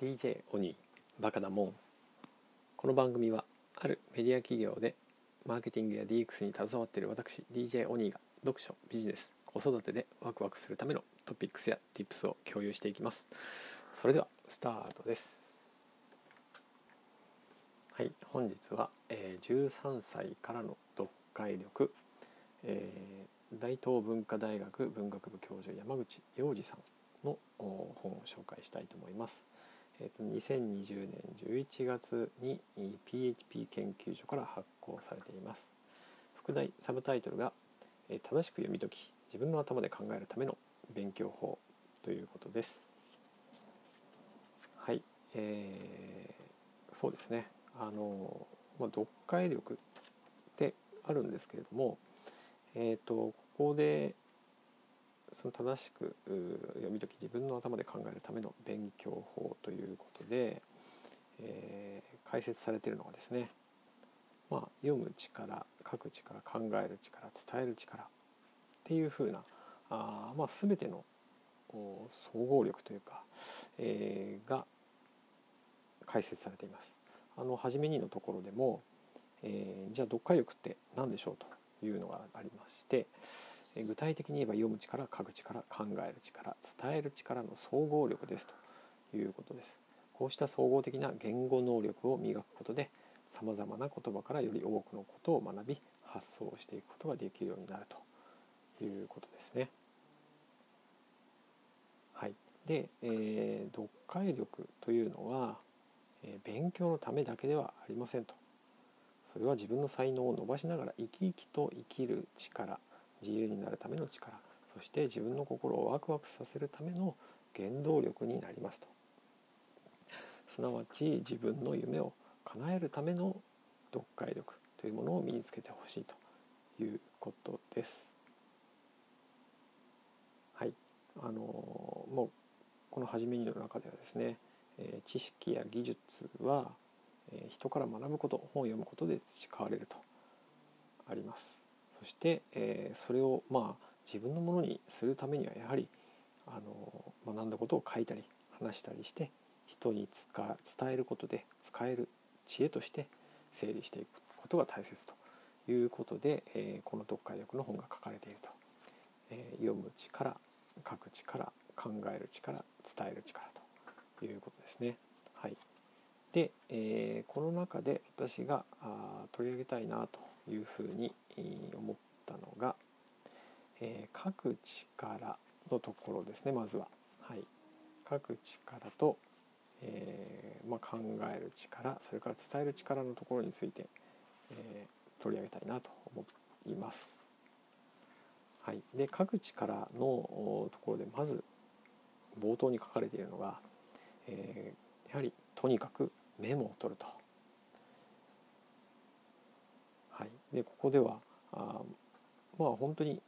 DJ オニーバカだもん。この番組はあるメディア企業でマーケティングや DX に携わっている私 DJ オニーが読書ビジネス子育てでワクワクするためのトピックスや Tips を共有していきます。それではスタートです。はい本日は、えー、13歳からの読解力、えー、大東文化大学文学部教授山口洋二さんの本を紹介したいと思います。えーと、2020年11月に PHP 研究所から発行されています。副題サブタイトルが「え正しく読み解き自分の頭で考えるための勉強法」ということです。はい、えー、そうですね。あの、まあ、読解力ってあるんですけれどもえっ、ー、とここでその正しく読み解き自分の頭で考えるための勉強法ということで、えー、解説されているのがですね、まあ、読む力書く力考える力伝える力っていうふうなあ、まあ、全ての総合力というか、えー、が解説されています。あの初めにのところでも、えー、じゃあ読解力って何でしょうというのがありまして、具体的に言えば読む力書く力考える力伝える力の総合力ですということですこうした総合的な言語能力を磨くことでさまざまな言葉からより多くのことを学び発想していくことができるようになるということですね。はい、で、えー、読解力というのは、えー、勉強のためだけではありませんと。それは自分の才能を伸ばしながら生き生きと生きる力自由になるための力そして自分の心をワクワクさせるための原動力になりますとすなわち自分の夢を叶えるための読解力というものを身につけてほしいということです。はい、あのもうこの初めにの中ではですね、え知識や技術は、え人から学ぶこと本を読むことで培われるとあります。そして、えー、それをまあ自分のものにするためにはやはりあの学んだことを書いたり話したりして人に伝えることで使える知恵として整理していくことが大切ということで、えー、この読解力の本が書かれていると、えー、読む力書く力考える力伝える力ということですね。はい、で、えー、この中で私があ取り上げたいなというふうに思ったのが、えー、書く力のところですねまずは。はい、書く力と、えー、まあ、考える力それから伝える力のところについて、えー、取り上げたいなと思います。はい、で書く力のところでまず冒頭に書かれているのが、えやはりとにかくメモを取ると。はい、でここではあまあ本当に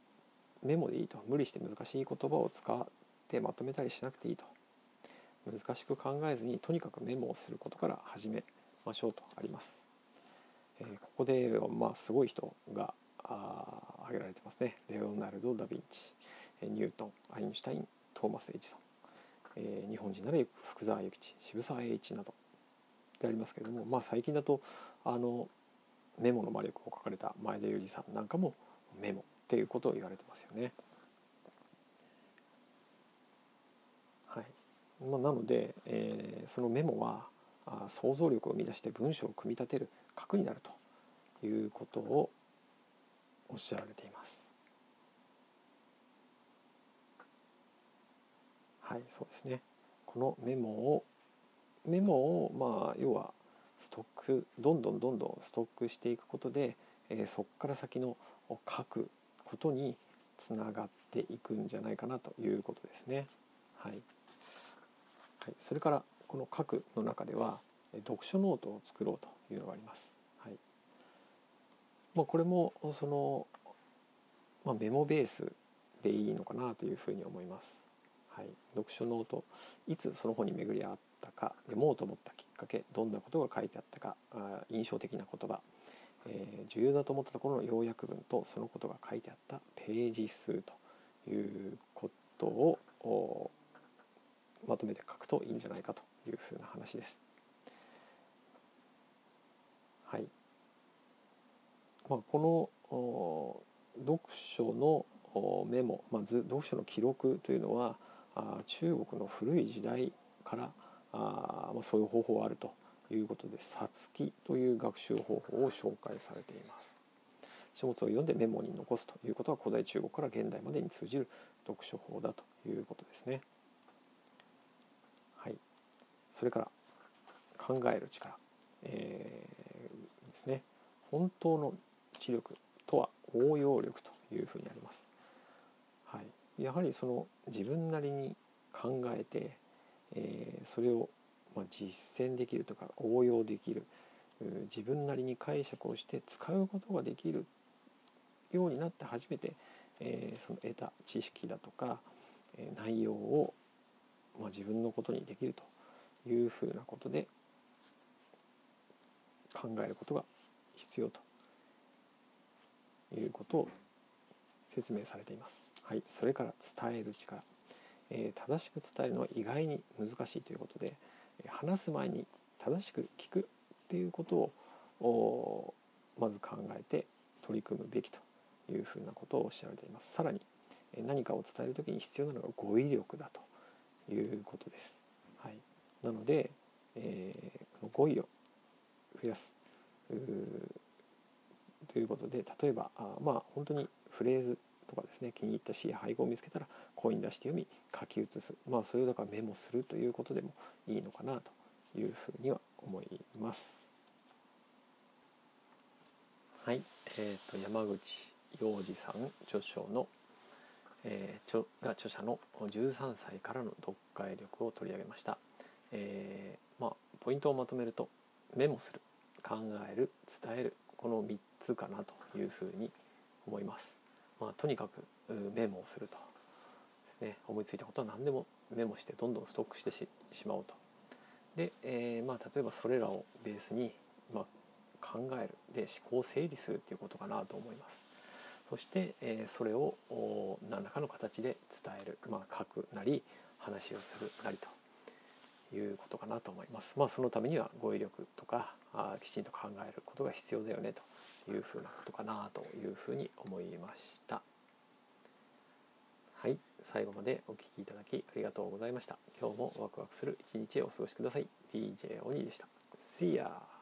メモでいいと無理して難しい言葉を使ってまとめたりしなくていいと難しく考えずにとにかくメモをすることから始めましょうとあります。えー、ここでまあすごい人があ挙げられてますね。レオナルド・ダ・ヴィンチニュートンアインシュタイントーマス・エジソン、えー、日本人なら福沢諭吉渋沢栄一などでありますけれども、まあ、最近だとあのメモの魔力を書かれた前田裕二さんなんかもメモっていうことを言われてますよね。はいまあ、なので、えー、そのメモはあ想像力を生み出して文章を組み立てる核になるということをおっしゃられています。はいそうですねこのメモをメモをまあ要はストックどんどんどんどんストックしていくことで、えー、そこから先の書くことにつながっていくんじゃないかなということですね。はい、はい、それからこの書くの中では読書ノートを作ろうというのがあります。はいまあ、これもその、まあ、メモベースでいいのかなというふうに思います。はい、読書ノートいつその本に巡り合ったか読もうと思ったきっかけどんなことが書いてあったかあ印象的な言葉、えー、重要だと思ったところの要約文とそのことが書いてあったページ数ということをまとめて書くといいんじゃないかというふうな話です。はいまあ、この読書のメモ、まず読書の記録というのはあ中国の古い時代からあ、まあ、そういう方法あるということで「さつき」という学習方法を紹介されています。書物を読んでメモに残すということは古代中国から現代までに通じる読書法だということですね。はい、それから考える力、えー、ですね本当の知力とは応用力というふうにあります。はい、やはりその自分なりに考えて、えー、それをまあ実践できるとか応用できる自分なりに解釈をして使うことができるようになって初めて、えー、その得た知識だとか、え、内容を、まあ、自分のことにできるというふうなことで考えることが必要ということを説明されています。はい、それから伝える力、えー、正しく伝えるのは意外に難しいということで話す前に正しく聞くっていうことをまず考えて取り組むべきというふうなことをおっしゃられています。さらに何かを伝える時に必要なのが語彙力だということです。はい、なので、えー、この語彙を増やすということで例えばあまあ本当にフレーズとかですね気に入った詩や俳句を見つけたら声に出して読み書き写す。まあそれをだからメモするということでもいいのかなというふうには思います。はい、えーと、と山口洋二さん著書の、えー、著が著者の13歳からの読解力を取り上げました、えー、まあ、ポイントをまとめるとメモする考える伝えるこの3つかなというふうに思います、まあ、とにかくメモをするとですね思いついたことは何でもメモしてどんどんストックしてしまおうとで、えー、まあ、例えばそれらをベースに、まあ、考えるで思考を整理するっていうことかなと思いますそして、えそれを何らかの形で伝える、まあ、書くなり話をするなりということかなと思います。まあ、そのためには語彙力とかあきちんと考えることが必要だよねというふうなことかなというふうに思いました。はい、最後までお聴きいただきありがとうございました。今日もワクワクする一日をお過ごしください。DJ オニーでした。See ya!